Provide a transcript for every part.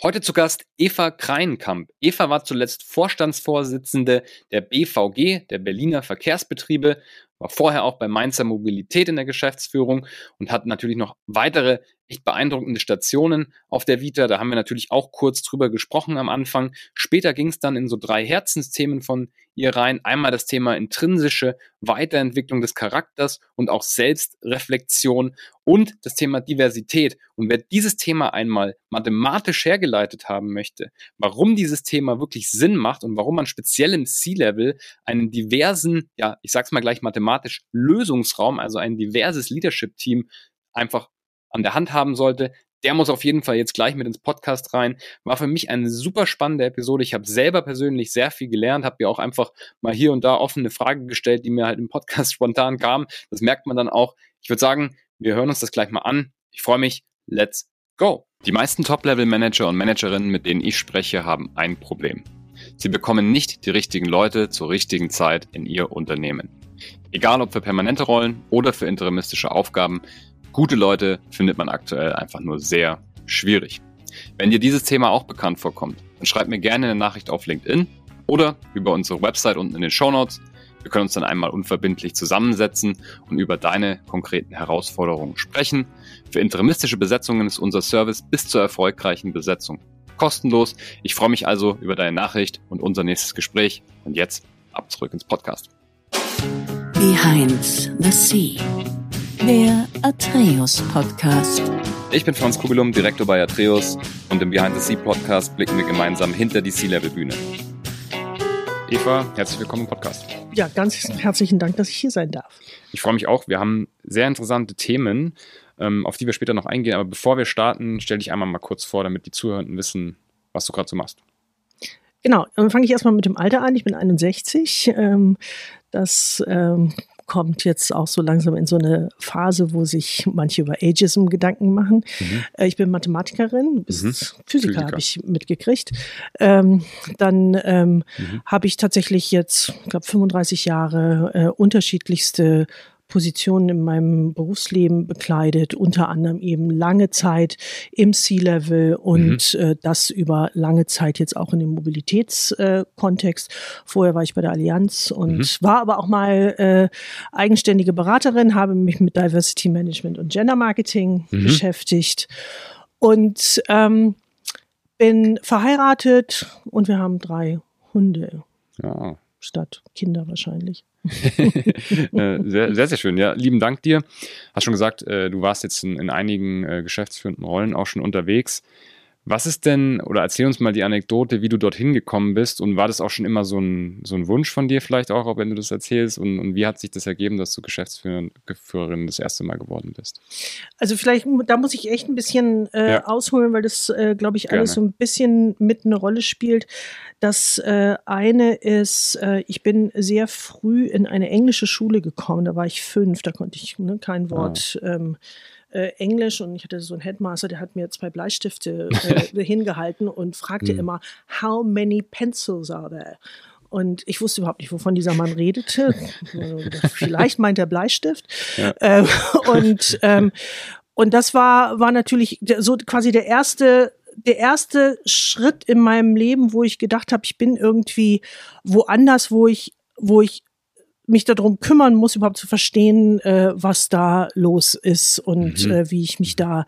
Heute zu Gast Eva Kreinkamp. Eva war zuletzt Vorstandsvorsitzende der BVG, der Berliner Verkehrsbetriebe, war vorher auch bei Mainzer Mobilität in der Geschäftsführung und hat natürlich noch weitere echt beeindruckende Stationen auf der Vita. Da haben wir natürlich auch kurz drüber gesprochen am Anfang. Später ging es dann in so drei Herzensthemen von ihr rein. Einmal das Thema intrinsische Weiterentwicklung des Charakters und auch Selbstreflexion und das Thema Diversität. Und wer dieses Thema einmal mathematisch hergeleitet haben möchte, warum dieses Thema wirklich Sinn macht und warum man speziell im C-Level einen diversen, ja, ich sag's mal gleich mathematisch, Lösungsraum, also ein diverses Leadership-Team einfach an der Hand haben sollte, der muss auf jeden Fall jetzt gleich mit ins Podcast rein. War für mich eine super spannende Episode. Ich habe selber persönlich sehr viel gelernt, habe mir auch einfach mal hier und da offene Fragen gestellt, die mir halt im Podcast spontan kamen. Das merkt man dann auch. Ich würde sagen, wir hören uns das gleich mal an. Ich freue mich. Let's go. Die meisten Top-Level-Manager und Managerinnen, mit denen ich spreche, haben ein Problem. Sie bekommen nicht die richtigen Leute zur richtigen Zeit in ihr Unternehmen. Egal ob für permanente Rollen oder für interimistische Aufgaben, Gute Leute findet man aktuell einfach nur sehr schwierig. Wenn dir dieses Thema auch bekannt vorkommt, dann schreib mir gerne eine Nachricht auf LinkedIn oder über unsere Website unten in den Show Notes. Wir können uns dann einmal unverbindlich zusammensetzen und über deine konkreten Herausforderungen sprechen. Für interimistische Besetzungen ist unser Service bis zur erfolgreichen Besetzung kostenlos. Ich freue mich also über deine Nachricht und unser nächstes Gespräch. Und jetzt ab zurück ins Podcast. Behind the Sea der Atreus Podcast. Ich bin Franz Kugelum, Direktor bei Atreus und im Behind the Sea Podcast blicken wir gemeinsam hinter die Sea-Level Bühne. Eva, herzlich willkommen im Podcast. Ja, ganz herzlichen Dank, dass ich hier sein darf. Ich freue mich auch. Wir haben sehr interessante Themen, ähm, auf die wir später noch eingehen. Aber bevor wir starten, stell dich einmal mal kurz vor, damit die Zuhörenden wissen, was du gerade so machst. Genau, dann fange ich erstmal mit dem Alter an. Ich bin 61. Ähm, das ähm, kommt jetzt auch so langsam in so eine Phase, wo sich manche über Ageism Gedanken machen. Mhm. Äh, ich bin Mathematikerin, bis mhm. Physiker, Physiker. habe ich mitgekriegt. Ähm, dann ähm, mhm. habe ich tatsächlich jetzt, ich glaube, 35 Jahre äh, unterschiedlichste Positionen in meinem Berufsleben bekleidet, unter anderem eben lange Zeit im C-Level und mhm. äh, das über lange Zeit jetzt auch in dem Mobilitätskontext. Äh, Vorher war ich bei der Allianz und mhm. war aber auch mal äh, eigenständige Beraterin, habe mich mit Diversity Management und Gender Marketing mhm. beschäftigt und ähm, bin verheiratet und wir haben drei Hunde. Ja. Statt Kinder wahrscheinlich. Äh, sehr, sehr, sehr schön. Ja, lieben Dank dir. Hast schon gesagt, äh, du warst jetzt in, in einigen äh, geschäftsführenden Rollen auch schon unterwegs. Was ist denn, oder erzähl uns mal die Anekdote, wie du dorthin gekommen bist und war das auch schon immer so ein, so ein Wunsch von dir vielleicht auch, wenn du das erzählst und, und wie hat sich das ergeben, dass du Geschäftsführerin das erste Mal geworden bist? Also vielleicht, da muss ich echt ein bisschen äh, ja. ausholen, weil das, äh, glaube ich, alles Gerne. so ein bisschen mit eine Rolle spielt. Das äh, eine ist, äh, ich bin sehr früh in eine englische Schule gekommen, da war ich fünf, da konnte ich ne, kein ah. Wort ah. ähm, äh, Englisch und ich hatte so einen Headmaster, der hat mir zwei Bleistifte äh, hingehalten und fragte mhm. immer, how many pencils are there? Und ich wusste überhaupt nicht, wovon dieser Mann redete. Vielleicht meint er Bleistift. Ja. Ähm, und, ähm, und das war, war natürlich so quasi der erste der erste Schritt in meinem Leben, wo ich gedacht habe, ich bin irgendwie woanders, wo ich, wo ich mich darum kümmern muss, überhaupt zu verstehen, äh, was da los ist und mhm. äh, wie ich mich da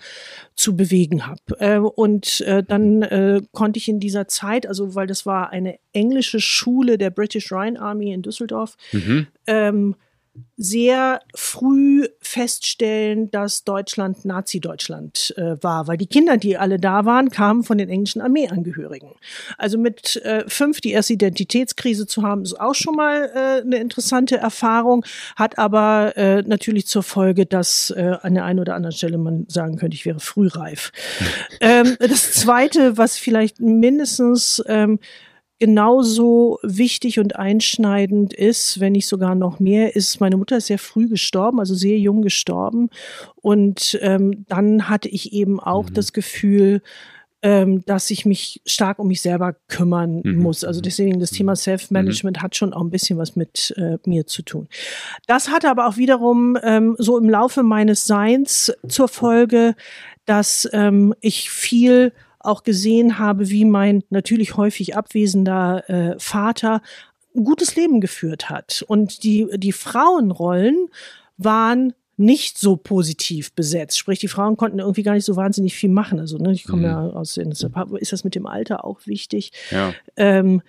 zu bewegen habe. Äh, und äh, dann äh, konnte ich in dieser Zeit, also weil das war eine englische Schule der British Rhine Army in Düsseldorf, mhm. ähm, sehr früh feststellen, dass Deutschland Nazi-Deutschland äh, war, weil die Kinder, die alle da waren, kamen von den englischen Armeeangehörigen. Also mit äh, fünf die erste Identitätskrise zu haben, ist auch schon mal äh, eine interessante Erfahrung, hat aber äh, natürlich zur Folge, dass äh, an der einen oder anderen Stelle man sagen könnte, ich wäre frühreif. ähm, das Zweite, was vielleicht mindestens ähm, genauso wichtig und einschneidend ist, wenn nicht sogar noch mehr, ist, meine Mutter ist sehr früh gestorben, also sehr jung gestorben. Und ähm, dann hatte ich eben auch mhm. das Gefühl, ähm, dass ich mich stark um mich selber kümmern mhm. muss. Also deswegen das Thema mhm. Self-Management mhm. hat schon auch ein bisschen was mit äh, mir zu tun. Das hatte aber auch wiederum ähm, so im Laufe meines Seins zur Folge, dass ähm, ich viel auch gesehen habe, wie mein natürlich häufig abwesender äh, Vater ein gutes Leben geführt hat. Und die, die Frauenrollen waren nicht so positiv besetzt. Sprich, die Frauen konnten irgendwie gar nicht so wahnsinnig viel machen. Also, ne, ich komme mhm. ja aus den, ist das mit dem Alter auch wichtig. Ja. Ähm,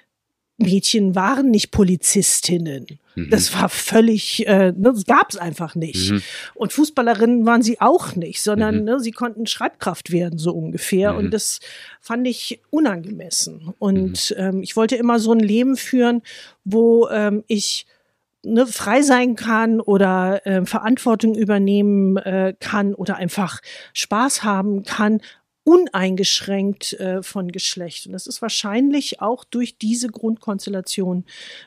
Mädchen waren nicht Polizistinnen. Mhm. Das war völlig, äh, ne, das gab es einfach nicht. Mhm. Und Fußballerinnen waren sie auch nicht, sondern mhm. ne, sie konnten Schreibkraft werden, so ungefähr. Und mhm. das fand ich unangemessen. Und mhm. ähm, ich wollte immer so ein Leben führen, wo ähm, ich ne, frei sein kann oder äh, Verantwortung übernehmen äh, kann oder einfach Spaß haben kann, uneingeschränkt äh, von Geschlecht. Und das ist wahrscheinlich auch durch diese Grundkonstellation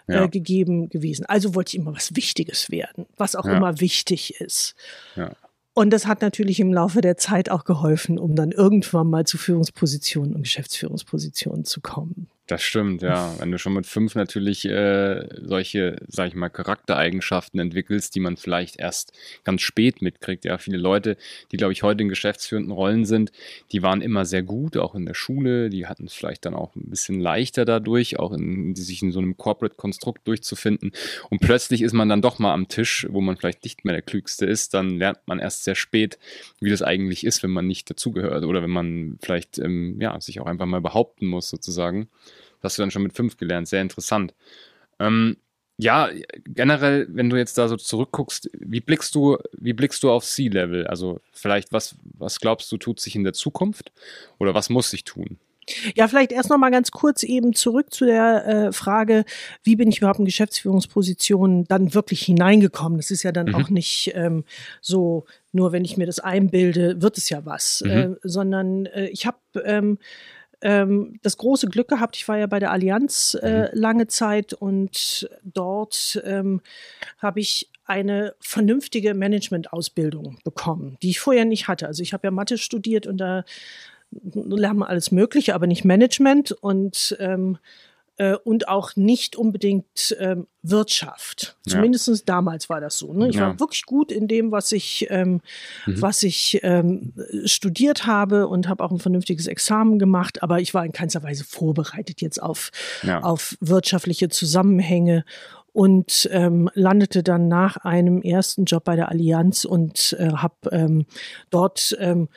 äh, ja. gegeben gewesen. Also wollte ich immer was Wichtiges werden, was auch ja. immer wichtig ist. Ja. Und das hat natürlich im Laufe der Zeit auch geholfen, um dann irgendwann mal zu Führungspositionen und Geschäftsführungspositionen zu kommen. Das stimmt, ja. Wenn du schon mit fünf natürlich äh, solche, sag ich mal, Charaktereigenschaften entwickelst, die man vielleicht erst ganz spät mitkriegt. Ja, viele Leute, die, glaube ich, heute in geschäftsführenden Rollen sind, die waren immer sehr gut, auch in der Schule. Die hatten es vielleicht dann auch ein bisschen leichter dadurch, auch in, sich in so einem Corporate-Konstrukt durchzufinden. Und plötzlich ist man dann doch mal am Tisch, wo man vielleicht nicht mehr der Klügste ist. Dann lernt man erst sehr spät, wie das eigentlich ist, wenn man nicht dazugehört oder wenn man vielleicht, ähm, ja, sich auch einfach mal behaupten muss, sozusagen. Hast du dann schon mit fünf gelernt. Sehr interessant. Ähm, ja, generell, wenn du jetzt da so zurückguckst, wie blickst du, wie blickst du auf C-Level? Also vielleicht, was, was glaubst du, tut sich in der Zukunft oder was muss sich tun? Ja, vielleicht erst noch mal ganz kurz eben zurück zu der äh, Frage, wie bin ich überhaupt in Geschäftsführungspositionen dann wirklich hineingekommen? Das ist ja dann mhm. auch nicht ähm, so, nur wenn ich mir das einbilde, wird es ja was, mhm. äh, sondern äh, ich habe ähm, ähm, das große Glück gehabt, ich war ja bei der Allianz äh, mhm. lange Zeit und dort ähm, habe ich eine vernünftige Management-Ausbildung bekommen, die ich vorher nicht hatte. Also ich habe ja Mathe studiert und da lernen wir alles Mögliche, aber nicht Management und ähm, äh, und auch nicht unbedingt ähm, Wirtschaft. Zumindest ja. damals war das so. Ne? Ich ja. war wirklich gut in dem, was ich, ähm, mhm. was ich ähm, studiert habe und habe auch ein vernünftiges Examen gemacht, aber ich war in keinster Weise vorbereitet jetzt auf, ja. auf wirtschaftliche Zusammenhänge und ähm, landete dann nach einem ersten Job bei der Allianz und äh, habe ähm, dort ähm,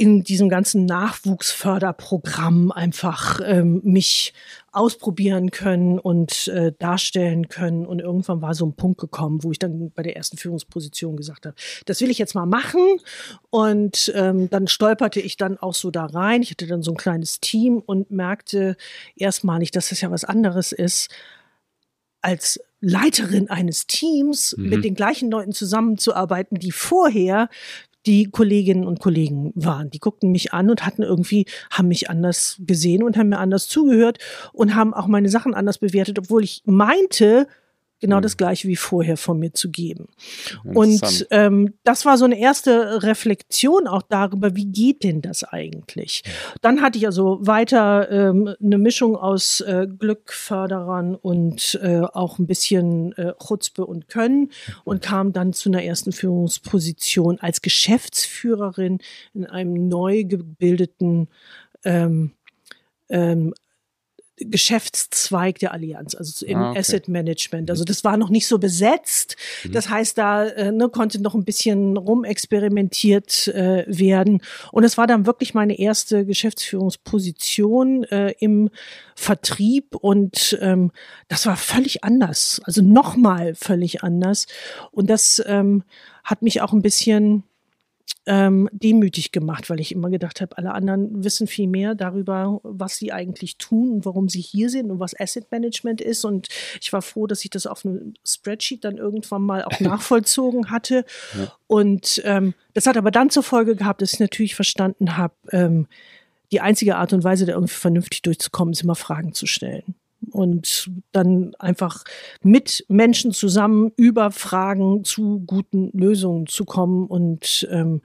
in diesem ganzen Nachwuchsförderprogramm einfach ähm, mich ausprobieren können und äh, darstellen können. Und irgendwann war so ein Punkt gekommen, wo ich dann bei der ersten Führungsposition gesagt habe, das will ich jetzt mal machen. Und ähm, dann stolperte ich dann auch so da rein. Ich hatte dann so ein kleines Team und merkte erstmalig, dass das ja was anderes ist als Leiterin eines Teams mhm. mit den gleichen Leuten zusammenzuarbeiten, die vorher die Kolleginnen und Kollegen waren. Die guckten mich an und hatten irgendwie, haben mich anders gesehen und haben mir anders zugehört und haben auch meine Sachen anders bewertet, obwohl ich meinte, genau mhm. das gleiche wie vorher von mir zu geben. Und ähm, das war so eine erste Reflexion auch darüber, wie geht denn das eigentlich? Dann hatte ich also weiter ähm, eine Mischung aus äh, Glückförderern und äh, auch ein bisschen äh, Chutzpe und Können und kam dann zu einer ersten Führungsposition als Geschäftsführerin in einem neu gebildeten ähm, ähm, Geschäftszweig der Allianz, also im ah, okay. Asset Management. Also das war noch nicht so besetzt. Mhm. Das heißt, da äh, ne, konnte noch ein bisschen rumexperimentiert äh, werden. Und es war dann wirklich meine erste Geschäftsführungsposition äh, im Vertrieb und ähm, das war völlig anders. Also nochmal völlig anders. Und das ähm, hat mich auch ein bisschen ähm, demütig gemacht, weil ich immer gedacht habe, alle anderen wissen viel mehr darüber, was sie eigentlich tun und warum sie hier sind und was Asset Management ist. Und ich war froh, dass ich das auf einem Spreadsheet dann irgendwann mal auch nachvollzogen hatte. Ja. Und ähm, das hat aber dann zur Folge gehabt, dass ich natürlich verstanden habe, ähm, die einzige Art und Weise, da irgendwie vernünftig durchzukommen, ist immer Fragen zu stellen und dann einfach mit Menschen zusammen über Fragen zu guten Lösungen zu kommen. Und ähm,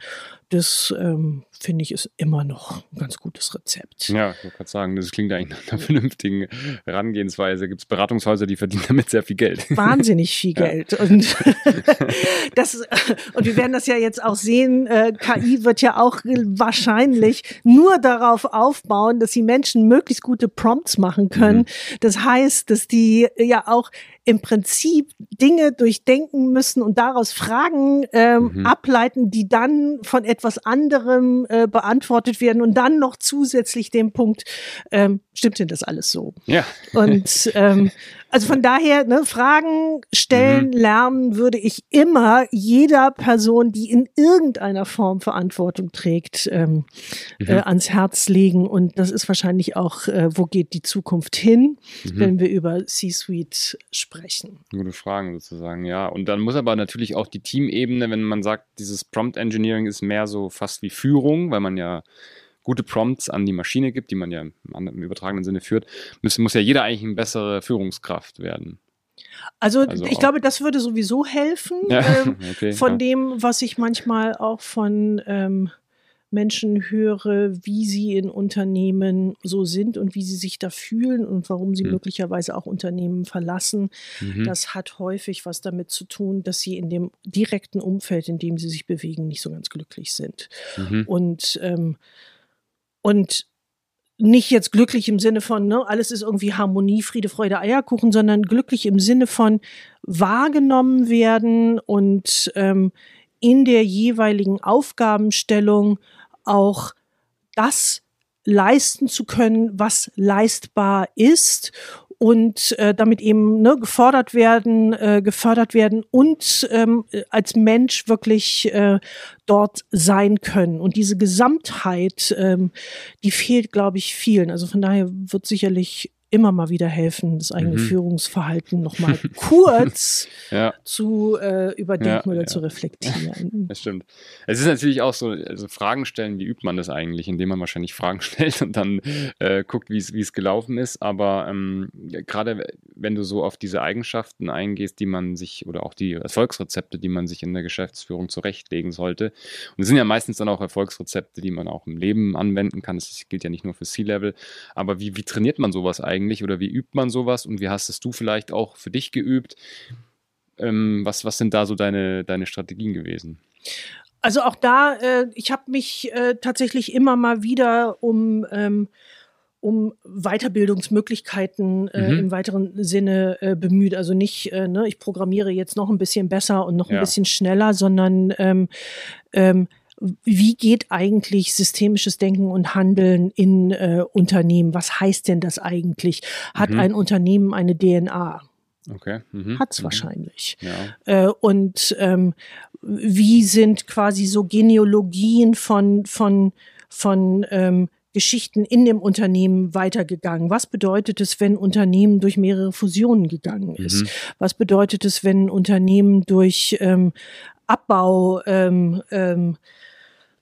das ähm, finde ich ist immer noch ein ganz gutes Rezept. Ja, ich wollte gerade sagen, das klingt eigentlich nach einer vernünftigen Herangehensweise. Gibt es Beratungshäuser, die verdienen damit sehr viel Geld. Wahnsinnig viel Geld. Ja. Und, das, und wir werden das ja jetzt auch sehen, äh, KI wird ja auch wahrscheinlich nur darauf aufbauen, dass die Menschen möglichst gute Prompts machen können. Mhm. Das heißt, dass die ja auch im Prinzip Dinge durchdenken müssen und daraus Fragen ähm, mhm. ableiten, die dann von etwas anderem äh, beantwortet werden und dann noch zusätzlich den Punkt, ähm, stimmt denn das alles so? Ja. Und ähm, also von daher, ne, Fragen stellen, mhm. lernen würde ich immer jeder Person, die in irgendeiner Form Verantwortung trägt, ähm, mhm. äh, ans Herz legen. Und das ist wahrscheinlich auch, äh, wo geht die Zukunft hin, mhm. wenn wir über C-Suite sprechen. Gute Fragen sozusagen, ja. Und dann muss aber natürlich auch die Teamebene, wenn man sagt, dieses Prompt Engineering ist mehr so fast wie Führung, weil man ja gute Prompts an die Maschine gibt, die man ja im, übertragenen Sinne führt, muss, muss ja jeder eigentlich eine bessere Führungskraft werden. Also, also ich glaube, das würde sowieso helfen, ja, ähm, okay, von ja. dem, was ich manchmal auch von ähm, Menschen höre, wie sie in Unternehmen so sind und wie sie sich da fühlen und warum sie mhm. möglicherweise auch Unternehmen verlassen. Mhm. Das hat häufig was damit zu tun, dass sie in dem direkten Umfeld, in dem sie sich bewegen, nicht so ganz glücklich sind. Mhm. Und ähm, und nicht jetzt glücklich im Sinne von, ne, alles ist irgendwie Harmonie, Friede, Freude, Eierkuchen, sondern glücklich im Sinne von wahrgenommen werden und ähm, in der jeweiligen Aufgabenstellung auch das leisten zu können, was leistbar ist und äh, damit eben ne, gefordert werden, äh, gefördert werden und ähm, als Mensch wirklich äh, dort sein können. Und diese Gesamtheit, ähm, die fehlt, glaube ich, vielen. Also von daher wird sicherlich immer mal wieder helfen, das eigene mhm. Führungsverhalten nochmal kurz ja. zu äh, überdenken ja, oder ja. zu reflektieren. Das stimmt. Es ist natürlich auch so, also Fragen stellen, wie übt man das eigentlich, indem man wahrscheinlich Fragen stellt und dann äh, guckt, wie es gelaufen ist. Aber ähm, gerade wenn du so auf diese Eigenschaften eingehst, die man sich oder auch die Erfolgsrezepte, die man sich in der Geschäftsführung zurechtlegen sollte. Und es sind ja meistens dann auch Erfolgsrezepte, die man auch im Leben anwenden kann. Das gilt ja nicht nur für C-Level. Aber wie, wie trainiert man sowas eigentlich? Eigentlich oder wie übt man sowas und wie hast es du vielleicht auch für dich geübt? Ähm, was, was sind da so deine, deine Strategien gewesen? Also auch da, äh, ich habe mich äh, tatsächlich immer mal wieder um, ähm, um Weiterbildungsmöglichkeiten äh, mhm. im weiteren Sinne äh, bemüht. Also nicht, äh, ne, ich programmiere jetzt noch ein bisschen besser und noch ein ja. bisschen schneller, sondern ähm, ähm, wie geht eigentlich systemisches Denken und Handeln in äh, Unternehmen? Was heißt denn das eigentlich? Hat mhm. ein Unternehmen eine DNA? Okay. Mhm. Hat es mhm. wahrscheinlich. Ja. Äh, und ähm, wie sind quasi so Genealogien von, von, von ähm, Geschichten in dem Unternehmen weitergegangen? Was bedeutet es, wenn Unternehmen durch mehrere Fusionen gegangen ist? Mhm. Was bedeutet es, wenn Unternehmen durch ähm, Abbau ähm, ähm,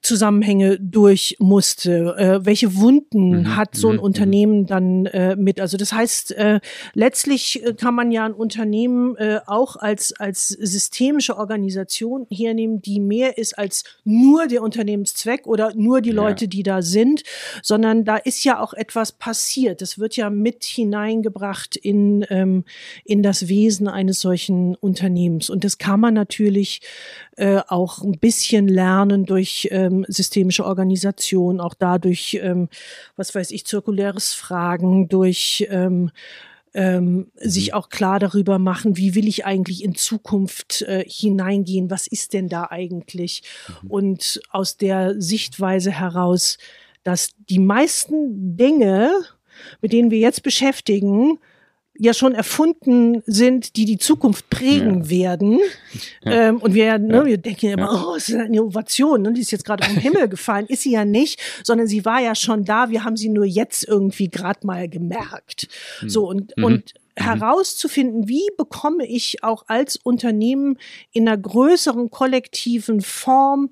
Zusammenhänge durch musste, äh, welche Wunden mhm. hat so ein mhm. Unternehmen dann äh, mit. Also das heißt, äh, letztlich äh, kann man ja ein Unternehmen äh, auch als, als systemische Organisation hernehmen, die mehr ist als nur der Unternehmenszweck oder nur die Leute, ja. die da sind, sondern da ist ja auch etwas passiert. Das wird ja mit hineingebracht in, ähm, in das Wesen eines solchen Unternehmens. Und das kann man natürlich äh, auch ein bisschen lernen durch ähm, systemische Organisation, auch dadurch, ähm, was weiß ich, zirkuläres Fragen, durch ähm, ähm, sich mhm. auch klar darüber machen, wie will ich eigentlich in Zukunft äh, hineingehen, was ist denn da eigentlich? Mhm. Und aus der Sichtweise heraus, dass die meisten Dinge, mit denen wir jetzt beschäftigen, ja schon erfunden sind, die die Zukunft prägen ja. werden. Ja. Ähm, und wir, ne, ja. wir denken immer, oh, es ist eine Innovation, ne, die ist jetzt gerade vom Himmel gefallen. Ist sie ja nicht, sondern sie war ja schon da. Wir haben sie nur jetzt irgendwie gerade mal gemerkt. Mhm. So und, mhm. und mhm. herauszufinden, wie bekomme ich auch als Unternehmen in einer größeren kollektiven Form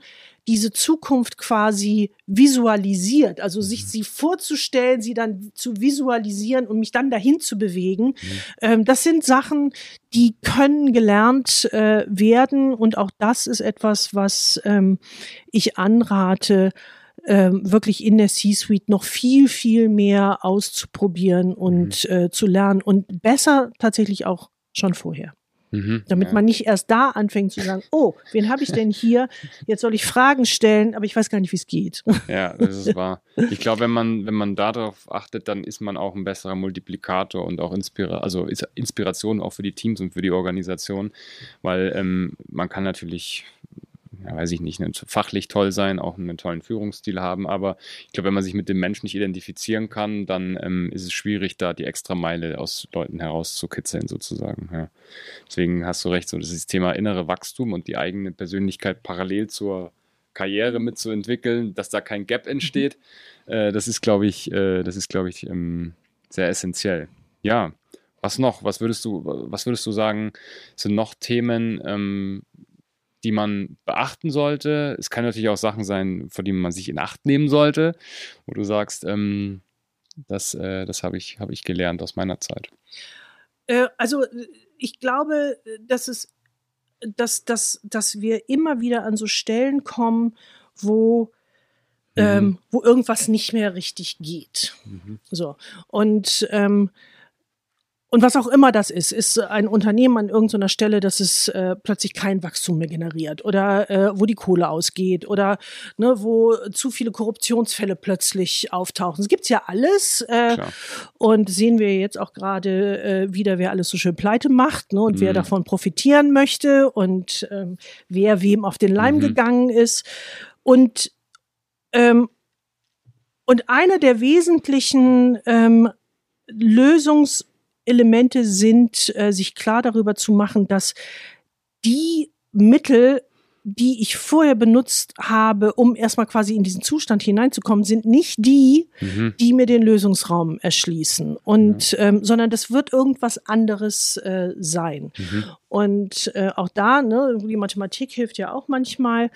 diese Zukunft quasi visualisiert, also mhm. sich sie vorzustellen, sie dann zu visualisieren und mich dann dahin zu bewegen. Mhm. Ähm, das sind Sachen, die können gelernt äh, werden und auch das ist etwas, was ähm, ich anrate, ähm, wirklich in der C-Suite noch viel, viel mehr auszuprobieren und mhm. äh, zu lernen und besser tatsächlich auch schon vorher. Mhm, Damit ja. man nicht erst da anfängt zu sagen, oh, wen habe ich denn hier? Jetzt soll ich Fragen stellen, aber ich weiß gar nicht, wie es geht. Ja, das ist wahr. Ich glaube, wenn man, wenn man darauf achtet, dann ist man auch ein besserer Multiplikator und auch Inspira also Inspiration auch für die Teams und für die Organisation, weil ähm, man kann natürlich ja, weiß ich nicht, fachlich toll sein, auch einen tollen Führungsstil haben. Aber ich glaube, wenn man sich mit dem Menschen nicht identifizieren kann, dann ähm, ist es schwierig, da die extra Meile aus Leuten herauszukitzeln, sozusagen. Ja. Deswegen hast du recht, so das ist das Thema innere Wachstum und die eigene Persönlichkeit parallel zur Karriere mitzuentwickeln, dass da kein Gap entsteht. Äh, das ist, glaube ich, äh, das ist, glaube ich, ähm, sehr essentiell. Ja. Was noch? Was würdest du, was würdest du sagen, sind noch Themen, ähm, die man beachten sollte. Es kann natürlich auch Sachen sein, vor denen man sich in Acht nehmen sollte, wo du sagst, ähm, das, äh, das habe ich, hab ich gelernt aus meiner Zeit. Äh, also ich glaube, dass es dass, dass, dass wir immer wieder an so Stellen kommen, wo mhm. ähm, wo irgendwas nicht mehr richtig geht. Mhm. So. Und ähm, und was auch immer das ist, ist ein Unternehmen an irgendeiner Stelle, dass es äh, plötzlich kein Wachstum mehr generiert oder äh, wo die Kohle ausgeht oder ne, wo zu viele Korruptionsfälle plötzlich auftauchen. Es gibt's ja alles äh, und sehen wir jetzt auch gerade äh, wieder, wer alles so schön pleite macht ne, und mhm. wer davon profitieren möchte und ähm, wer wem auf den Leim mhm. gegangen ist und ähm, und einer der wesentlichen ähm, Lösungs Elemente sind, äh, sich klar darüber zu machen, dass die Mittel, die ich vorher benutzt habe, um erstmal quasi in diesen Zustand hineinzukommen, sind nicht die, mhm. die mir den Lösungsraum erschließen. Und, mhm. ähm, sondern das wird irgendwas anderes äh, sein. Mhm. Und äh, auch da, ne, die Mathematik hilft ja auch manchmal.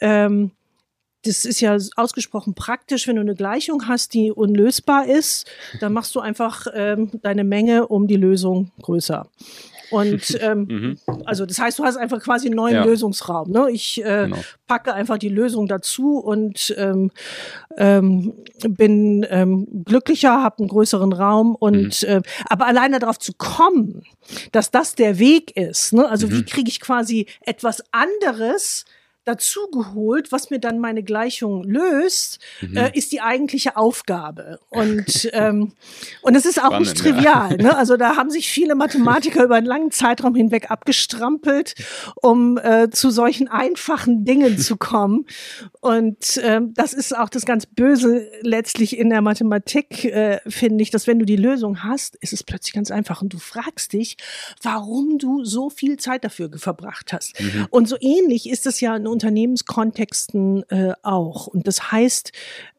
Ähm, das ist ja ausgesprochen praktisch, wenn du eine Gleichung hast, die unlösbar ist, dann machst du einfach ähm, deine Menge um die Lösung größer. Und ähm, mhm. also das heißt, du hast einfach quasi einen neuen ja. Lösungsraum. Ne? Ich äh, genau. packe einfach die Lösung dazu und ähm, ähm, bin ähm, glücklicher, habe einen größeren Raum. Und mhm. äh, aber alleine darauf zu kommen, dass das der Weg ist. Ne? Also mhm. wie kriege ich quasi etwas anderes dazugeholt, was mir dann meine Gleichung löst, mhm. äh, ist die eigentliche Aufgabe. Und, ähm, und das ist auch Spannend, nicht trivial. Ja. Ne? Also da haben sich viele Mathematiker über einen langen Zeitraum hinweg abgestrampelt, um äh, zu solchen einfachen Dingen zu kommen. Und ähm, das ist auch das ganz Böse letztlich in der Mathematik, äh, finde ich, dass wenn du die Lösung hast, ist es plötzlich ganz einfach und du fragst dich, warum du so viel Zeit dafür verbracht hast. Mhm. Und so ähnlich ist es ja in Unternehmenskontexten äh, auch. Und das heißt,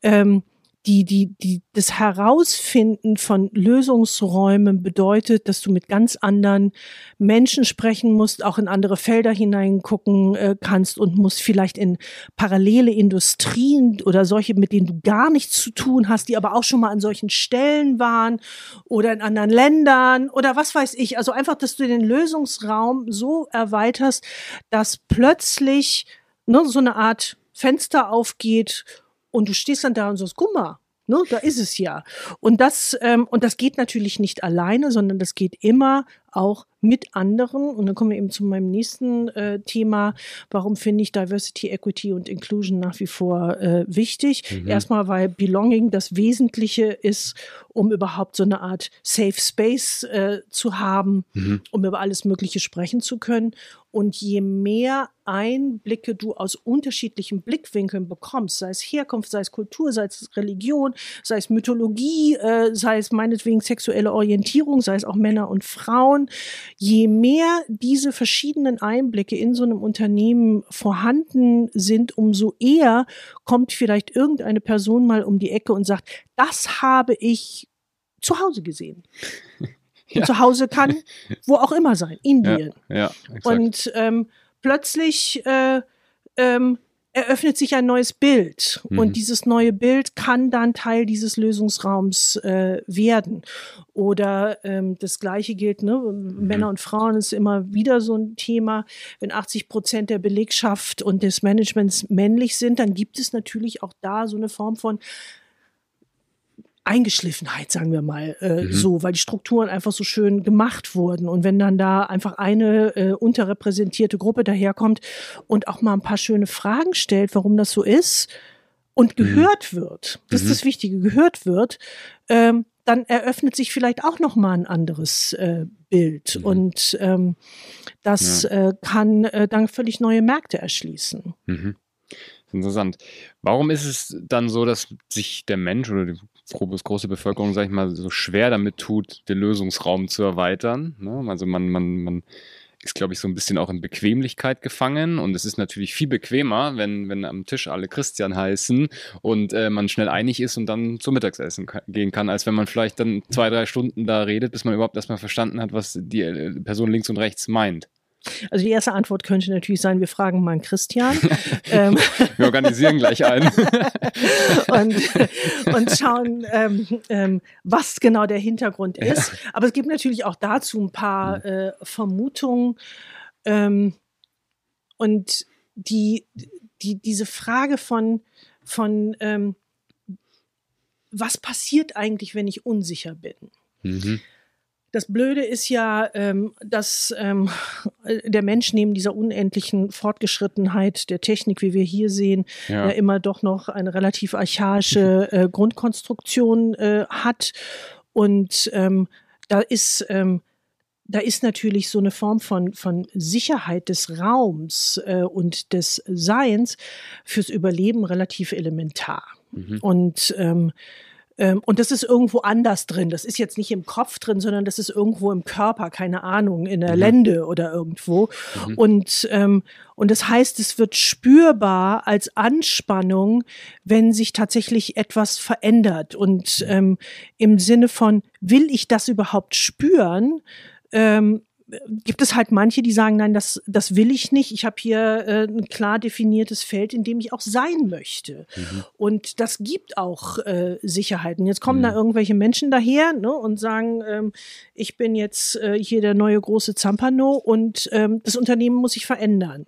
ähm, die, die, die, das Herausfinden von Lösungsräumen bedeutet, dass du mit ganz anderen Menschen sprechen musst, auch in andere Felder hineingucken äh, kannst und musst vielleicht in parallele Industrien oder solche, mit denen du gar nichts zu tun hast, die aber auch schon mal an solchen Stellen waren oder in anderen Ländern oder was weiß ich. Also einfach, dass du den Lösungsraum so erweiterst, dass plötzlich ne, so eine Art Fenster aufgeht und du stehst dann da und sagst, guck mal, ne, da ist es ja. Und das, ähm, und das geht natürlich nicht alleine, sondern das geht immer auch mit anderen. Und dann kommen wir eben zu meinem nächsten äh, Thema. Warum finde ich Diversity, Equity und Inclusion nach wie vor äh, wichtig? Mhm. Erstmal, weil Belonging das Wesentliche ist, um überhaupt so eine Art Safe Space äh, zu haben, mhm. um über alles Mögliche sprechen zu können. Und je mehr Einblicke du aus unterschiedlichen Blickwinkeln bekommst, sei es Herkunft, sei es Kultur, sei es Religion, sei es Mythologie, äh, sei es meinetwegen sexuelle Orientierung, sei es auch Männer und Frauen, je mehr diese verschiedenen Einblicke in so einem Unternehmen vorhanden sind, umso eher kommt vielleicht irgendeine Person mal um die Ecke und sagt, das habe ich zu Hause gesehen. Ja. zu Hause kann wo auch immer sein, Indien. Ja, ja und ähm, plötzlich äh, ähm, eröffnet sich ein neues Bild mhm. und dieses neue Bild kann dann Teil dieses Lösungsraums äh, werden. Oder ähm, das Gleiche gilt, ne? Mhm. Männer und Frauen ist immer wieder so ein Thema. Wenn 80 Prozent der Belegschaft und des Managements männlich sind, dann gibt es natürlich auch da so eine Form von Eingeschliffenheit, sagen wir mal, äh, mhm. so, weil die Strukturen einfach so schön gemacht wurden. Und wenn dann da einfach eine äh, unterrepräsentierte Gruppe daherkommt und auch mal ein paar schöne Fragen stellt, warum das so ist und mhm. gehört mhm. wird, das ist das mhm. Wichtige, gehört wird, ähm, dann eröffnet sich vielleicht auch noch mal ein anderes äh, Bild mhm. und ähm, das ja. äh, kann äh, dann völlig neue Märkte erschließen. Mhm. Interessant. Warum ist es dann so, dass sich der Mensch oder die große Bevölkerung, sag ich mal, so schwer damit tut, den Lösungsraum zu erweitern? Ne? Also man, man, man ist, glaube ich, so ein bisschen auch in Bequemlichkeit gefangen. Und es ist natürlich viel bequemer, wenn, wenn am Tisch alle Christian heißen und äh, man schnell einig ist und dann zum Mittagessen gehen kann, als wenn man vielleicht dann zwei, drei Stunden da redet, bis man überhaupt erstmal verstanden hat, was die äh, Person links und rechts meint. Also die erste Antwort könnte natürlich sein, wir fragen mal einen Christian. ähm, wir organisieren gleich einen. und, und schauen, ähm, ähm, was genau der Hintergrund ist. Aber es gibt natürlich auch dazu ein paar mhm. äh, Vermutungen. Ähm, und die, die, diese Frage von, von ähm, was passiert eigentlich, wenn ich unsicher bin? Mhm. Das Blöde ist ja, ähm, dass ähm, der Mensch neben dieser unendlichen Fortgeschrittenheit der Technik, wie wir hier sehen, ja. äh, immer doch noch eine relativ archaische äh, Grundkonstruktion äh, hat. Und ähm, da ist ähm, da ist natürlich so eine Form von, von Sicherheit des Raums äh, und des Seins fürs Überleben relativ elementar. Mhm. Und ähm, und das ist irgendwo anders drin. Das ist jetzt nicht im Kopf drin, sondern das ist irgendwo im Körper, keine Ahnung, in der mhm. Lende oder irgendwo. Mhm. Und, ähm, und das heißt, es wird spürbar als Anspannung, wenn sich tatsächlich etwas verändert. Und ähm, im Sinne von, will ich das überhaupt spüren? Ähm, gibt es halt manche, die sagen, nein, das, das will ich nicht. Ich habe hier äh, ein klar definiertes Feld, in dem ich auch sein möchte. Mhm. Und das gibt auch äh, Sicherheiten. Jetzt kommen mhm. da irgendwelche Menschen daher ne, und sagen, ähm, ich bin jetzt äh, hier der neue große Zampano und ähm, das Unternehmen muss sich verändern.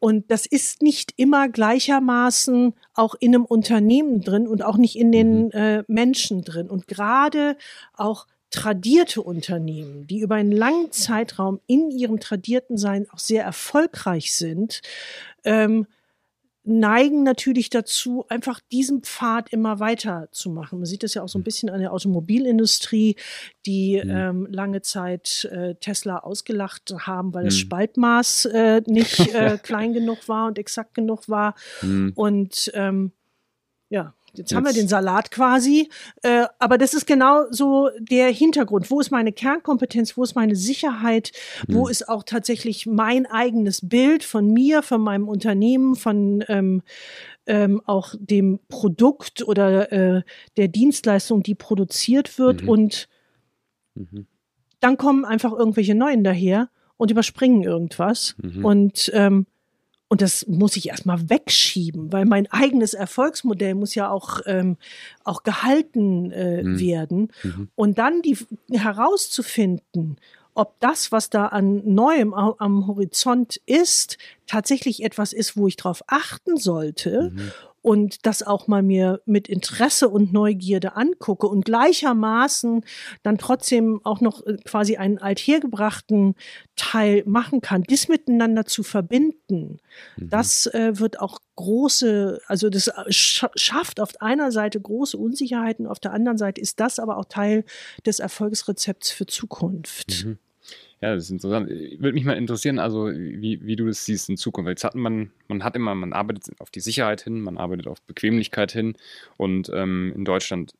Und das ist nicht immer gleichermaßen auch in einem Unternehmen drin und auch nicht in den mhm. äh, Menschen drin. Und gerade auch tradierte Unternehmen, die über einen langen Zeitraum in ihrem tradierten Sein auch sehr erfolgreich sind, ähm, neigen natürlich dazu, einfach diesen Pfad immer weiter zu machen. Man sieht das ja auch so ein bisschen an der Automobilindustrie, die mhm. ähm, lange Zeit äh, Tesla ausgelacht haben, weil mhm. das Spaltmaß äh, nicht äh, klein genug war und exakt genug war. Mhm. Und ähm, ja, Jetzt, Jetzt, haben wir den Salat quasi. Äh, aber das ist genau so der Hintergrund. Wo ist meine Kernkompetenz? Wo ist meine Sicherheit? Mhm. Wo ist auch tatsächlich mein eigenes Bild von mir, von meinem Unternehmen, von ähm, ähm, auch dem Produkt oder äh, der Dienstleistung, die produziert wird? Mhm. Und mhm. dann kommen einfach irgendwelche Neuen daher und überspringen irgendwas. Mhm. Und ähm, und das muss ich erstmal wegschieben, weil mein eigenes Erfolgsmodell muss ja auch, ähm, auch gehalten äh, mhm. werden. Mhm. Und dann die herauszufinden, ob das, was da an Neuem am Horizont ist, tatsächlich etwas ist, wo ich drauf achten sollte mhm und das auch mal mir mit Interesse und Neugierde angucke und gleichermaßen dann trotzdem auch noch äh, quasi einen althergebrachten Teil machen kann, das miteinander zu verbinden, mhm. das äh, wird auch große, also das äh, schafft auf einer Seite große Unsicherheiten, auf der anderen Seite ist das aber auch Teil des Erfolgsrezepts für Zukunft. Mhm. Ja, das ist interessant. Würde mich mal interessieren, also wie, wie du das siehst in Zukunft. Jetzt hat man, man hat immer, man arbeitet auf die Sicherheit hin, man arbeitet auf Bequemlichkeit hin und ähm, in Deutschland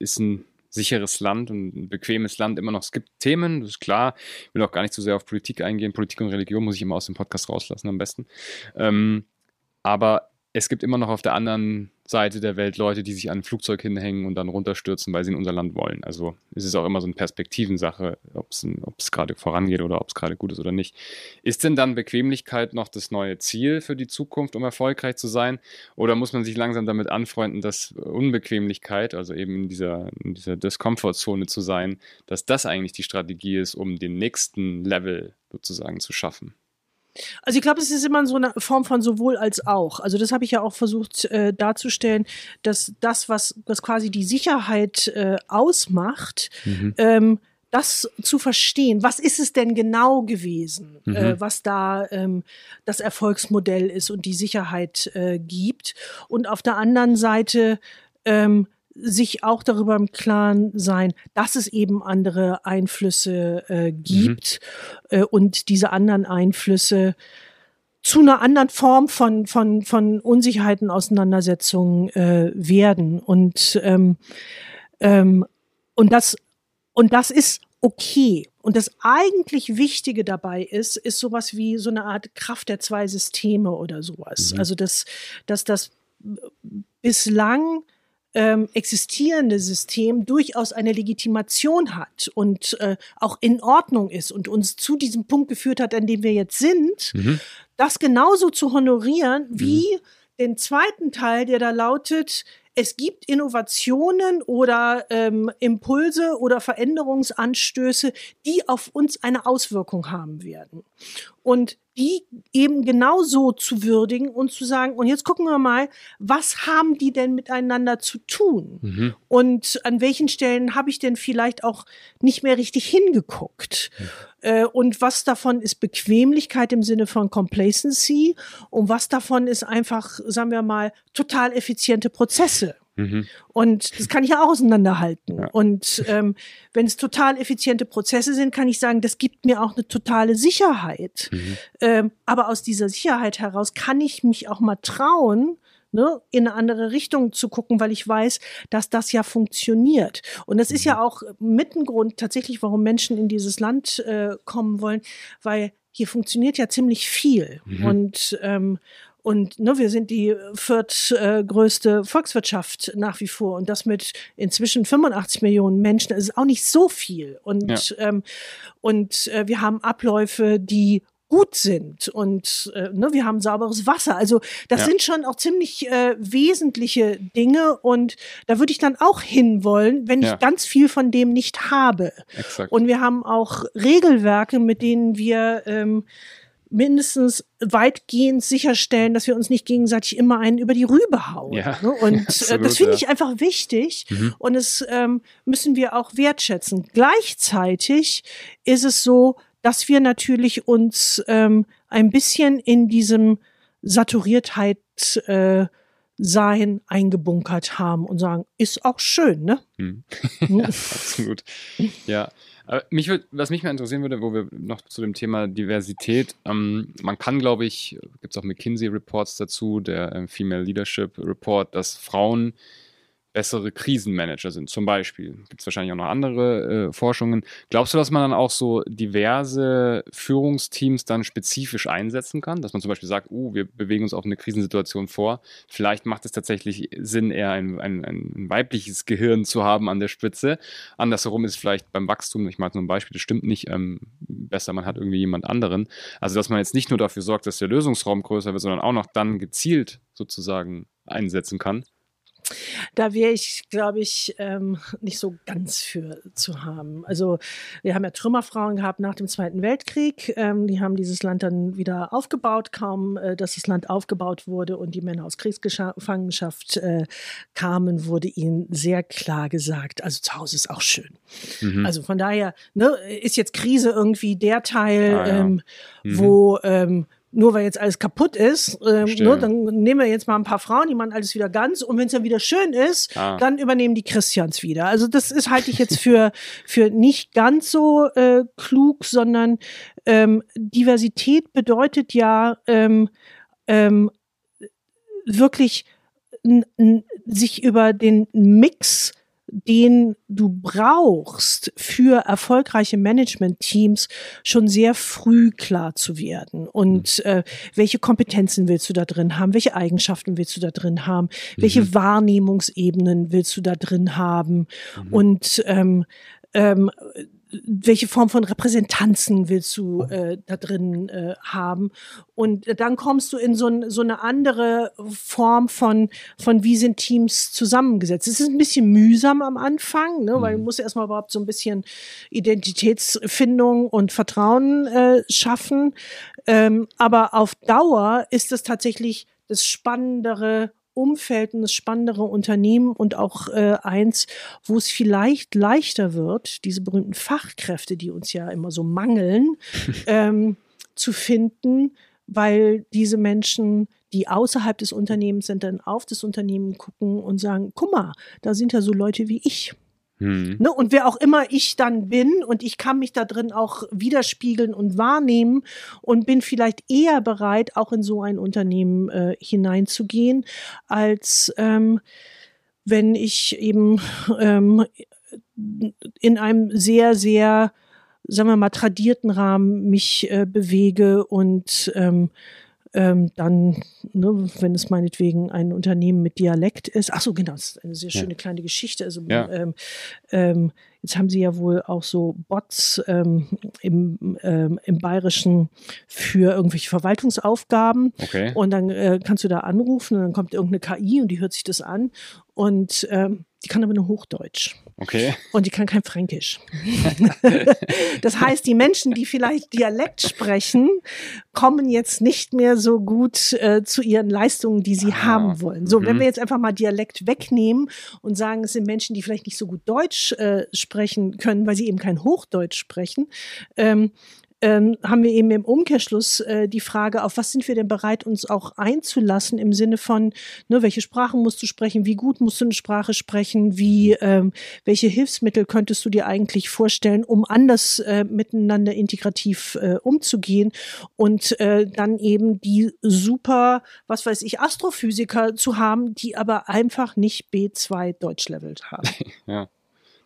ist ein sicheres Land und ein bequemes Land immer noch. Es gibt Themen, das ist klar. Ich will auch gar nicht zu so sehr auf Politik eingehen. Politik und Religion muss ich immer aus dem Podcast rauslassen am besten. Ähm, aber es gibt immer noch auf der anderen Seite der Welt Leute, die sich an ein Flugzeug hinhängen und dann runterstürzen, weil sie in unser Land wollen. Also es ist auch immer so eine Perspektivensache, ob es gerade vorangeht oder ob es gerade gut ist oder nicht. Ist denn dann Bequemlichkeit noch das neue Ziel für die Zukunft, um erfolgreich zu sein? Oder muss man sich langsam damit anfreunden, dass Unbequemlichkeit, also eben in dieser, in dieser Discomfortzone zu sein, dass das eigentlich die Strategie ist, um den nächsten Level sozusagen zu schaffen? Also ich glaube, es ist immer so eine Form von sowohl als auch. Also das habe ich ja auch versucht äh, darzustellen, dass das, was, was quasi die Sicherheit äh, ausmacht, mhm. ähm, das zu verstehen, was ist es denn genau gewesen, mhm. äh, was da ähm, das Erfolgsmodell ist und die Sicherheit äh, gibt. Und auf der anderen Seite ähm, sich auch darüber im Klaren sein, dass es eben andere Einflüsse äh, gibt mhm. äh, und diese anderen Einflüsse zu einer anderen Form von, von, von Unsicherheiten, Auseinandersetzungen äh, werden. Und, ähm, ähm, und, das, und das ist okay. Und das eigentlich Wichtige dabei ist, ist sowas wie so eine Art Kraft der zwei Systeme oder sowas. Mhm. Also, dass, dass das bislang ähm, existierende System durchaus eine Legitimation hat und äh, auch in Ordnung ist und uns zu diesem Punkt geführt hat, an dem wir jetzt sind, mhm. das genauso zu honorieren wie mhm. den zweiten Teil, der da lautet, es gibt Innovationen oder ähm, Impulse oder Veränderungsanstöße, die auf uns eine Auswirkung haben werden. Und die eben genauso zu würdigen und zu sagen, und jetzt gucken wir mal, was haben die denn miteinander zu tun? Mhm. Und an welchen Stellen habe ich denn vielleicht auch nicht mehr richtig hingeguckt? Mhm. Äh, und was davon ist Bequemlichkeit im Sinne von Complacency und was davon ist einfach, sagen wir mal, total effiziente Prozesse. Mhm. Und das kann ich ja auch auseinanderhalten. Ja. Und ähm, wenn es total effiziente Prozesse sind, kann ich sagen, das gibt mir auch eine totale Sicherheit. Mhm. Ähm, aber aus dieser Sicherheit heraus kann ich mich auch mal trauen, ne, in eine andere Richtung zu gucken, weil ich weiß, dass das ja funktioniert. Und das ist ja mhm. auch mit ein Grund tatsächlich, warum Menschen in dieses Land äh, kommen wollen, weil hier funktioniert ja ziemlich viel. Mhm. Und ähm, und ne, wir sind die viertgrößte äh, Volkswirtschaft nach wie vor. Und das mit inzwischen 85 Millionen Menschen, das ist auch nicht so viel. Und, ja. ähm, und äh, wir haben Abläufe, die gut sind und äh, ne, wir haben sauberes Wasser. Also das ja. sind schon auch ziemlich äh, wesentliche Dinge und da würde ich dann auch hinwollen, wenn ja. ich ganz viel von dem nicht habe. Exakt. Und wir haben auch Regelwerke, mit denen wir ähm, mindestens weitgehend sicherstellen, dass wir uns nicht gegenseitig immer einen über die Rübe hauen. Ja, ne? Und äh, absolut, das finde ich einfach wichtig mhm. und das ähm, müssen wir auch wertschätzen. Gleichzeitig ist es so, dass wir natürlich uns ähm, ein bisschen in diesem Saturiertheit äh, sein eingebunkert haben und sagen, ist auch schön, ne? Hm. ja, absolut. Ja, aber mich würd, was mich mal interessieren würde, wo wir noch zu dem Thema Diversität, ähm, man kann, glaube ich, gibt es auch McKinsey-Reports dazu, der äh, Female Leadership Report, dass Frauen bessere Krisenmanager sind, zum Beispiel. Gibt es wahrscheinlich auch noch andere äh, Forschungen. Glaubst du, dass man dann auch so diverse Führungsteams dann spezifisch einsetzen kann? Dass man zum Beispiel sagt, uh, wir bewegen uns auf eine Krisensituation vor. Vielleicht macht es tatsächlich Sinn, eher ein, ein, ein weibliches Gehirn zu haben an der Spitze. Andersherum ist vielleicht beim Wachstum, ich mache nur ein Beispiel, das stimmt nicht, ähm, besser, man hat irgendwie jemand anderen. Also, dass man jetzt nicht nur dafür sorgt, dass der Lösungsraum größer wird, sondern auch noch dann gezielt sozusagen einsetzen kann. Da wäre ich, glaube ich, ähm, nicht so ganz für zu haben. Also wir haben ja Trümmerfrauen gehabt nach dem Zweiten Weltkrieg. Ähm, die haben dieses Land dann wieder aufgebaut, kaum äh, dass das Land aufgebaut wurde und die Männer aus Kriegsgefangenschaft äh, kamen, wurde ihnen sehr klar gesagt, also zu Hause ist auch schön. Mhm. Also von daher ne, ist jetzt Krise irgendwie der Teil, ah, ja. ähm, mhm. wo ähm, nur weil jetzt alles kaputt ist, äh, ne, dann nehmen wir jetzt mal ein paar Frauen, die machen alles wieder ganz und wenn es dann wieder schön ist, ah. dann übernehmen die Christians wieder. Also das ist halte ich jetzt für für nicht ganz so äh, klug, sondern ähm, Diversität bedeutet ja ähm, ähm, wirklich sich über den Mix den du brauchst für erfolgreiche Management-Teams, schon sehr früh klar zu werden. Und mhm. äh, welche Kompetenzen willst du da drin haben? Welche Eigenschaften willst du da drin haben? Mhm. Welche Wahrnehmungsebenen willst du da drin haben? Mhm. Und ähm, ähm, welche Form von Repräsentanzen willst du äh, da drin äh, haben? Und dann kommst du in so, ein, so eine andere Form von, von wie sind Teams zusammengesetzt. Es ist ein bisschen mühsam am Anfang, ne, weil du mhm. musst erstmal überhaupt so ein bisschen Identitätsfindung und Vertrauen äh, schaffen. Ähm, aber auf Dauer ist es tatsächlich das spannendere Umfeld das spannendere Unternehmen und auch äh, eins, wo es vielleicht leichter wird, diese berühmten Fachkräfte, die uns ja immer so mangeln, ähm, zu finden, weil diese Menschen, die außerhalb des Unternehmens sind, dann auf das Unternehmen gucken und sagen, guck mal, da sind ja so Leute wie ich. Hm. Ne, und wer auch immer ich dann bin und ich kann mich da drin auch widerspiegeln und wahrnehmen und bin vielleicht eher bereit, auch in so ein Unternehmen äh, hineinzugehen, als ähm, wenn ich eben ähm, in einem sehr, sehr, sagen wir mal, tradierten Rahmen mich äh, bewege und ähm, ähm, dann, ne, wenn es meinetwegen ein Unternehmen mit Dialekt ist. Ach so, genau, das ist eine sehr schöne ja. kleine Geschichte. Also ja. ähm, ähm, jetzt haben sie ja wohl auch so Bots ähm, im, ähm, im Bayerischen für irgendwelche Verwaltungsaufgaben. Okay. Und dann äh, kannst du da anrufen und dann kommt irgendeine KI und die hört sich das an und ähm, die kann aber nur Hochdeutsch. Okay. Und die kann kein Fränkisch. das heißt, die Menschen, die vielleicht Dialekt sprechen, kommen jetzt nicht mehr so gut äh, zu ihren Leistungen, die sie ah. haben wollen. So, mhm. wenn wir jetzt einfach mal Dialekt wegnehmen und sagen, es sind Menschen, die vielleicht nicht so gut Deutsch äh, sprechen können, weil sie eben kein Hochdeutsch sprechen, ähm, ähm, haben wir eben im Umkehrschluss äh, die Frage, auf was sind wir denn bereit, uns auch einzulassen im Sinne von, ne, welche Sprachen musst du sprechen, wie gut musst du eine Sprache sprechen, wie, ähm, welche Hilfsmittel könntest du dir eigentlich vorstellen, um anders äh, miteinander integrativ äh, umzugehen und äh, dann eben die super, was weiß ich, Astrophysiker zu haben, die aber einfach nicht B2 Deutschlevel haben. ja,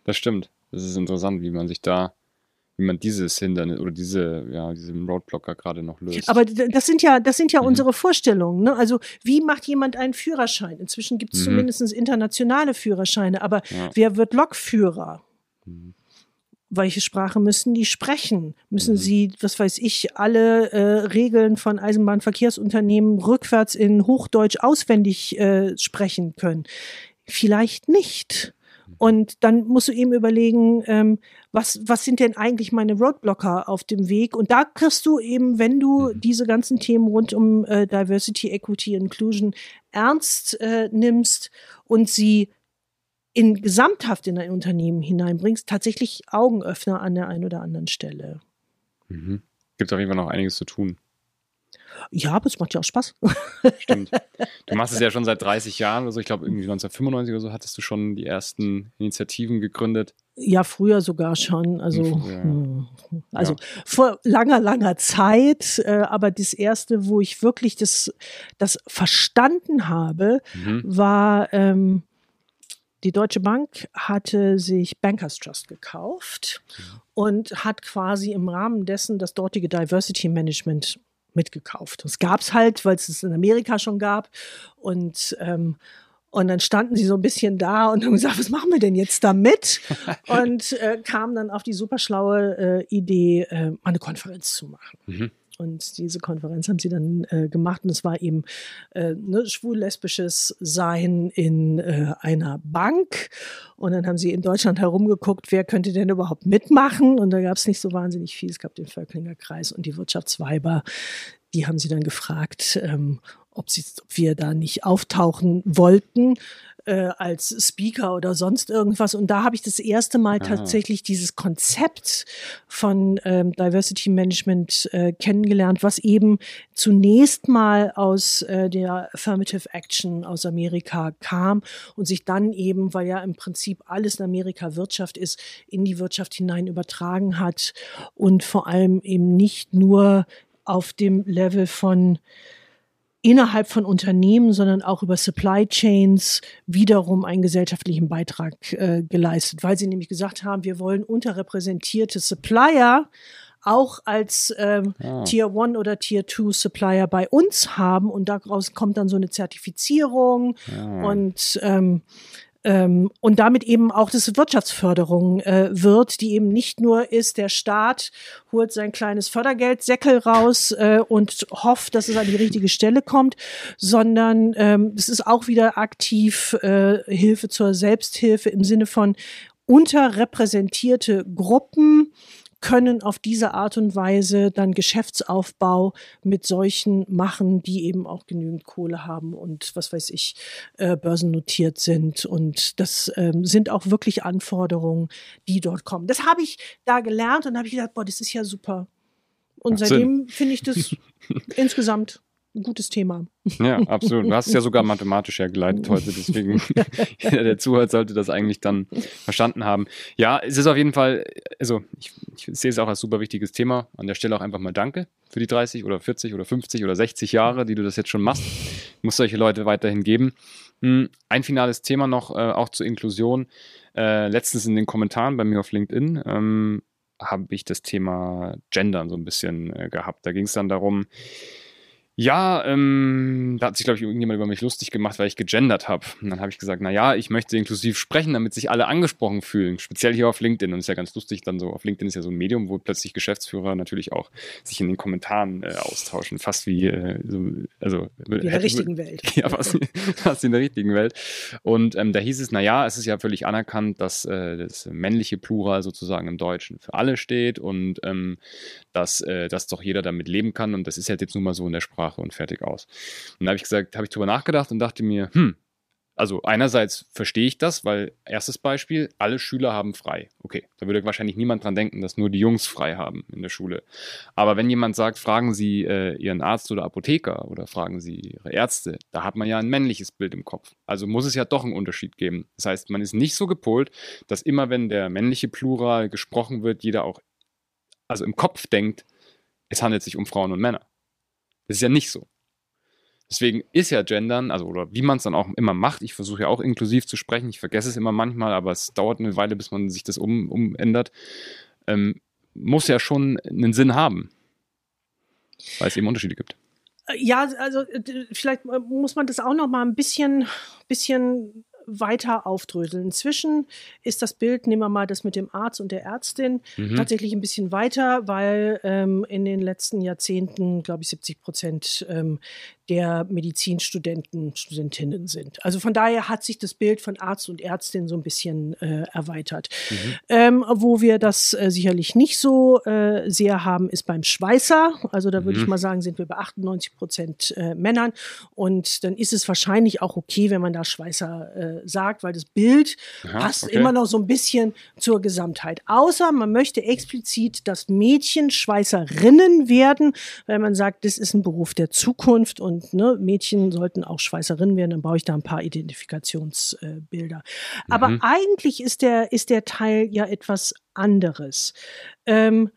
das stimmt. Das ist interessant, wie man sich da wie man dieses Hindernis oder diese, ja, diesen Roadblocker gerade noch löst. Aber das sind ja, das sind ja mhm. unsere Vorstellungen. Ne? Also wie macht jemand einen Führerschein? Inzwischen gibt es mhm. zumindest internationale Führerscheine, aber ja. wer wird Lokführer? Mhm. Welche Sprache müssen die sprechen? Müssen mhm. sie, was weiß ich, alle äh, Regeln von Eisenbahnverkehrsunternehmen rückwärts in Hochdeutsch auswendig äh, sprechen können? Vielleicht nicht. Und dann musst du eben überlegen, ähm, was, was sind denn eigentlich meine Roadblocker auf dem Weg? Und da kriegst du eben, wenn du mhm. diese ganzen Themen rund um äh, Diversity, Equity, Inclusion ernst äh, nimmst und sie in gesamthaft in ein Unternehmen hineinbringst, tatsächlich Augenöffner an der einen oder anderen Stelle. Mhm. Gibt auf jeden Fall noch einiges zu tun. Ja, aber es macht ja auch Spaß. Stimmt. Du machst es ja schon seit 30 Jahren oder so. Ich glaube, irgendwie 1995 oder so hattest du schon die ersten Initiativen gegründet. Ja, früher sogar schon. Also, ja. Hm, also ja. vor langer, langer Zeit. Äh, aber das erste, wo ich wirklich das, das verstanden habe, mhm. war, ähm, die Deutsche Bank hatte sich Bankers Trust gekauft mhm. und hat quasi im Rahmen dessen das dortige Diversity Management mitgekauft. Das gab es halt, weil es es in Amerika schon gab. Und, ähm, und dann standen sie so ein bisschen da und haben gesagt, was machen wir denn jetzt damit? und äh, kamen dann auf die super schlaue äh, Idee, äh, mal eine Konferenz zu machen. Mhm. Und diese Konferenz haben sie dann äh, gemacht und es war eben äh, ne, schwul-lesbisches Sein in äh, einer Bank. Und dann haben sie in Deutschland herumgeguckt, wer könnte denn überhaupt mitmachen? Und da gab es nicht so wahnsinnig viel. Es gab den Völklinger Kreis und die Wirtschaftsweiber. Die haben sie dann gefragt, ähm, ob, sie, ob wir da nicht auftauchen wollten äh, als Speaker oder sonst irgendwas. Und da habe ich das erste Mal Aha. tatsächlich dieses Konzept von ähm, Diversity Management äh, kennengelernt, was eben zunächst mal aus äh, der Affirmative Action aus Amerika kam und sich dann eben, weil ja im Prinzip alles in Amerika Wirtschaft ist, in die Wirtschaft hinein übertragen hat und vor allem eben nicht nur auf dem Level von innerhalb von Unternehmen, sondern auch über Supply Chains wiederum einen gesellschaftlichen Beitrag äh, geleistet, weil sie nämlich gesagt haben, wir wollen unterrepräsentierte Supplier auch als ähm, ah. Tier 1 oder Tier 2 Supplier bei uns haben und daraus kommt dann so eine Zertifizierung ah. und ähm, ähm, und damit eben auch das Wirtschaftsförderung äh, wird, die eben nicht nur ist, der Staat holt sein kleines Fördergeldsäckel raus äh, und hofft, dass es an die richtige Stelle kommt, sondern ähm, es ist auch wieder aktiv äh, Hilfe zur Selbsthilfe im Sinne von unterrepräsentierte Gruppen können auf diese Art und Weise dann Geschäftsaufbau mit solchen machen, die eben auch genügend Kohle haben und was weiß ich, äh, börsennotiert sind. Und das ähm, sind auch wirklich Anforderungen, die dort kommen. Das habe ich da gelernt und habe ich gedacht, boah, das ist ja super. Und seitdem finde ich das insgesamt ein gutes Thema. Ja, absolut. Du hast es ja sogar mathematisch hergeleitet heute, deswegen jeder, der zuhört, sollte das eigentlich dann verstanden haben. Ja, es ist auf jeden Fall, also ich, ich sehe es auch als super wichtiges Thema. An der Stelle auch einfach mal Danke für die 30 oder 40 oder 50 oder 60 Jahre, die du das jetzt schon machst. Ich muss solche Leute weiterhin geben. Hm, ein finales Thema noch, äh, auch zur Inklusion. Äh, letztens in den Kommentaren bei mir auf LinkedIn ähm, habe ich das Thema Gendern so ein bisschen äh, gehabt. Da ging es dann darum, ja, ähm, da hat sich, glaube ich, irgendjemand über mich lustig gemacht, weil ich gegendert habe. Und dann habe ich gesagt, na ja, ich möchte inklusiv sprechen, damit sich alle angesprochen fühlen. Speziell hier auf LinkedIn. Und es ist ja ganz lustig, dann so, auf LinkedIn ist ja so ein Medium, wo plötzlich Geschäftsführer natürlich auch sich in den Kommentaren äh, austauschen. Fast wie, äh, so, also. Wie in der richtigen Welt. Ja, fast, fast in der richtigen Welt. Und ähm, da hieß es, na ja, es ist ja völlig anerkannt, dass äh, das männliche Plural sozusagen im Deutschen für alle steht und ähm, dass, äh, dass doch jeder damit leben kann. Und das ist halt jetzt nun mal so in der Sprache. Sprache und fertig aus. Und da habe ich gesagt, habe ich drüber nachgedacht und dachte mir, hm, also einerseits verstehe ich das, weil erstes Beispiel, alle Schüler haben frei. Okay, da würde wahrscheinlich niemand dran denken, dass nur die Jungs frei haben in der Schule. Aber wenn jemand sagt, fragen Sie äh, Ihren Arzt oder Apotheker oder fragen Sie Ihre Ärzte, da hat man ja ein männliches Bild im Kopf. Also muss es ja doch einen Unterschied geben. Das heißt, man ist nicht so gepolt, dass immer wenn der männliche Plural gesprochen wird, jeder auch, also im Kopf denkt, es handelt sich um Frauen und Männer. Das ist ja nicht so. Deswegen ist ja Gendern, also oder wie man es dann auch immer macht, ich versuche ja auch inklusiv zu sprechen, ich vergesse es immer manchmal, aber es dauert eine Weile, bis man sich das um, umändert, ähm, muss ja schon einen Sinn haben, weil es eben Unterschiede gibt. Ja, also vielleicht muss man das auch noch mal ein bisschen, bisschen weiter aufdröseln. Inzwischen ist das Bild, nehmen wir mal das mit dem Arzt und der Ärztin, mhm. tatsächlich ein bisschen weiter, weil ähm, in den letzten Jahrzehnten, glaube ich, 70 Prozent ähm, der Medizinstudenten, Studentinnen sind. Also von daher hat sich das Bild von Arzt und Ärztin so ein bisschen äh, erweitert. Mhm. Ähm, wo wir das äh, sicherlich nicht so äh, sehr haben, ist beim Schweißer. Also da würde mhm. ich mal sagen, sind wir bei 98 Prozent äh, Männern. Und dann ist es wahrscheinlich auch okay, wenn man da Schweißer äh, sagt, weil das Bild Aha, passt okay. immer noch so ein bisschen zur Gesamtheit. Außer man möchte explizit, dass Mädchen Schweißerinnen werden, weil man sagt, das ist ein Beruf der Zukunft und ne, Mädchen sollten auch Schweißerinnen werden, dann brauche ich da ein paar Identifikationsbilder. Äh, Aber mhm. eigentlich ist der, ist der Teil ja etwas anderes. Ähm,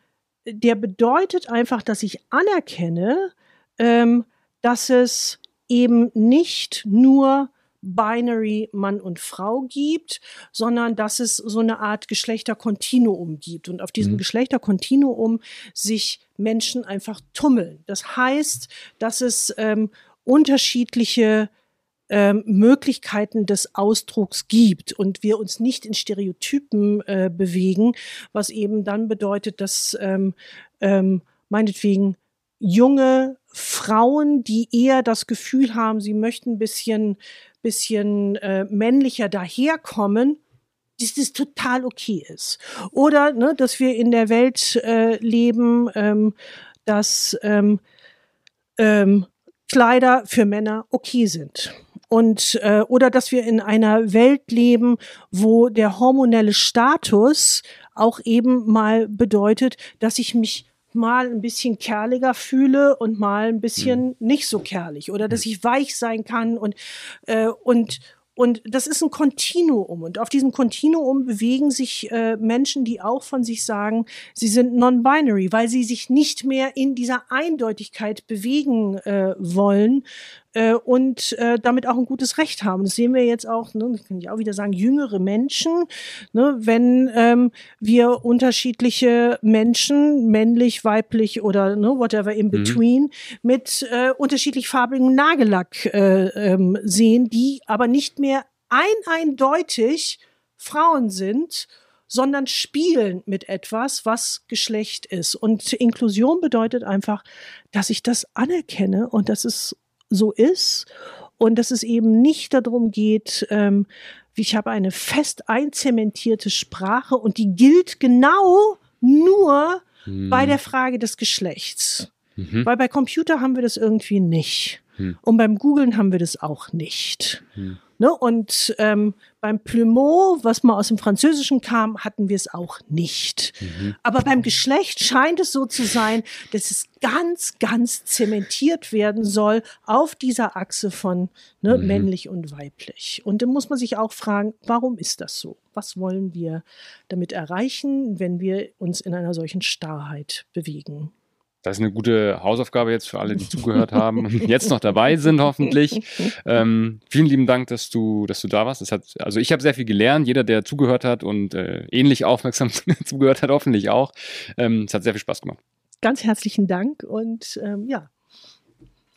der bedeutet einfach, dass ich anerkenne, ähm, dass es eben nicht nur Binary Mann und Frau gibt, sondern dass es so eine Art Geschlechterkontinuum gibt und auf diesem mhm. Geschlechterkontinuum sich Menschen einfach tummeln. Das heißt, dass es ähm, unterschiedliche ähm, Möglichkeiten des Ausdrucks gibt und wir uns nicht in Stereotypen äh, bewegen, was eben dann bedeutet, dass ähm, ähm, meinetwegen junge Frauen, die eher das Gefühl haben, sie möchten ein bisschen bisschen äh, männlicher daherkommen, dass das total okay ist. Oder ne, dass wir in der Welt äh, leben, ähm, dass ähm, ähm, Kleider für Männer okay sind. Und äh, oder dass wir in einer Welt leben, wo der hormonelle Status auch eben mal bedeutet, dass ich mich mal ein bisschen kerliger fühle und mal ein bisschen mhm. nicht so kerlig oder dass hm. ich weich sein kann und äh, und Und das ist ein Kontinuum. Und auf diesem Kontinuum bewegen sich äh, Menschen, die auch von sich sagen, sie sind non-binary, weil sie sich nicht mehr in dieser Eindeutigkeit bewegen äh, wollen, äh, und äh, damit auch ein gutes Recht haben. Das sehen wir jetzt auch, ne, das kann ich auch wieder sagen, jüngere Menschen, ne, wenn ähm, wir unterschiedliche Menschen, männlich, weiblich oder ne, whatever in mhm. between, mhm. mit äh, unterschiedlich farbigem Nagellack äh, ähm, sehen, die aber nicht mehr ein eindeutig Frauen sind, sondern spielen mit etwas, was Geschlecht ist. Und Inklusion bedeutet einfach, dass ich das anerkenne und dass es so ist und dass es eben nicht darum geht, ähm, ich habe eine fest einzementierte Sprache und die gilt genau nur hm. bei der Frage des Geschlechts. Mhm. Weil bei Computer haben wir das irgendwie nicht. Hm. Und beim Googlen haben wir das auch nicht. Hm. Ne? Und ähm, beim Plumeau, was mal aus dem Französischen kam, hatten wir es auch nicht. Mhm. Aber beim Geschlecht scheint es so zu sein, dass es ganz, ganz zementiert werden soll auf dieser Achse von ne, mhm. männlich und weiblich. Und dann muss man sich auch fragen, warum ist das so? Was wollen wir damit erreichen, wenn wir uns in einer solchen Starrheit bewegen? Das ist eine gute Hausaufgabe jetzt für alle, die zugehört haben und jetzt noch dabei sind, hoffentlich. Ähm, vielen lieben Dank, dass du, dass du da warst. Das hat, also ich habe sehr viel gelernt. Jeder, der zugehört hat und äh, ähnlich aufmerksam zugehört hat, hoffentlich auch. Ähm, es hat sehr viel Spaß gemacht. Ganz herzlichen Dank und ähm, ja,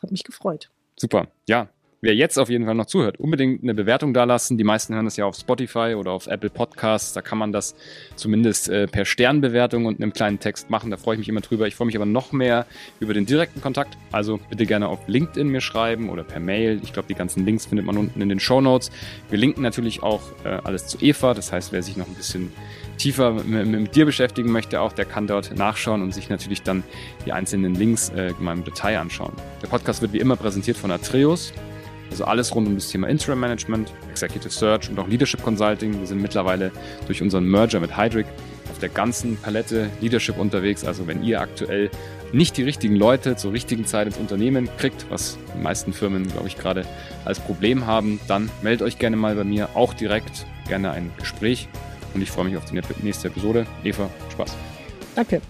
hat mich gefreut. Super. Ja, Wer jetzt auf jeden Fall noch zuhört, unbedingt eine Bewertung dalassen. Die meisten hören das ja auf Spotify oder auf Apple Podcasts. Da kann man das zumindest äh, per Sternbewertung und einem kleinen Text machen. Da freue ich mich immer drüber. Ich freue mich aber noch mehr über den direkten Kontakt. Also bitte gerne auf LinkedIn mir schreiben oder per Mail. Ich glaube, die ganzen Links findet man unten in den Show Notes. Wir linken natürlich auch äh, alles zu Eva. Das heißt, wer sich noch ein bisschen tiefer mit, mit, dir beschäftigen möchte, auch der kann dort nachschauen und sich natürlich dann die einzelnen Links äh, mal im Detail anschauen. Der Podcast wird wie immer präsentiert von Atreus. Also alles rund um das Thema Interim Management, Executive Search und auch Leadership Consulting. Wir sind mittlerweile durch unseren Merger mit Hydric auf der ganzen Palette Leadership unterwegs. Also wenn ihr aktuell nicht die richtigen Leute zur richtigen Zeit ins Unternehmen kriegt, was die meisten Firmen, glaube ich, gerade als Problem haben, dann meldet euch gerne mal bei mir, auch direkt gerne ein Gespräch. Und ich freue mich auf die nächste Episode. Eva, Spaß. Danke.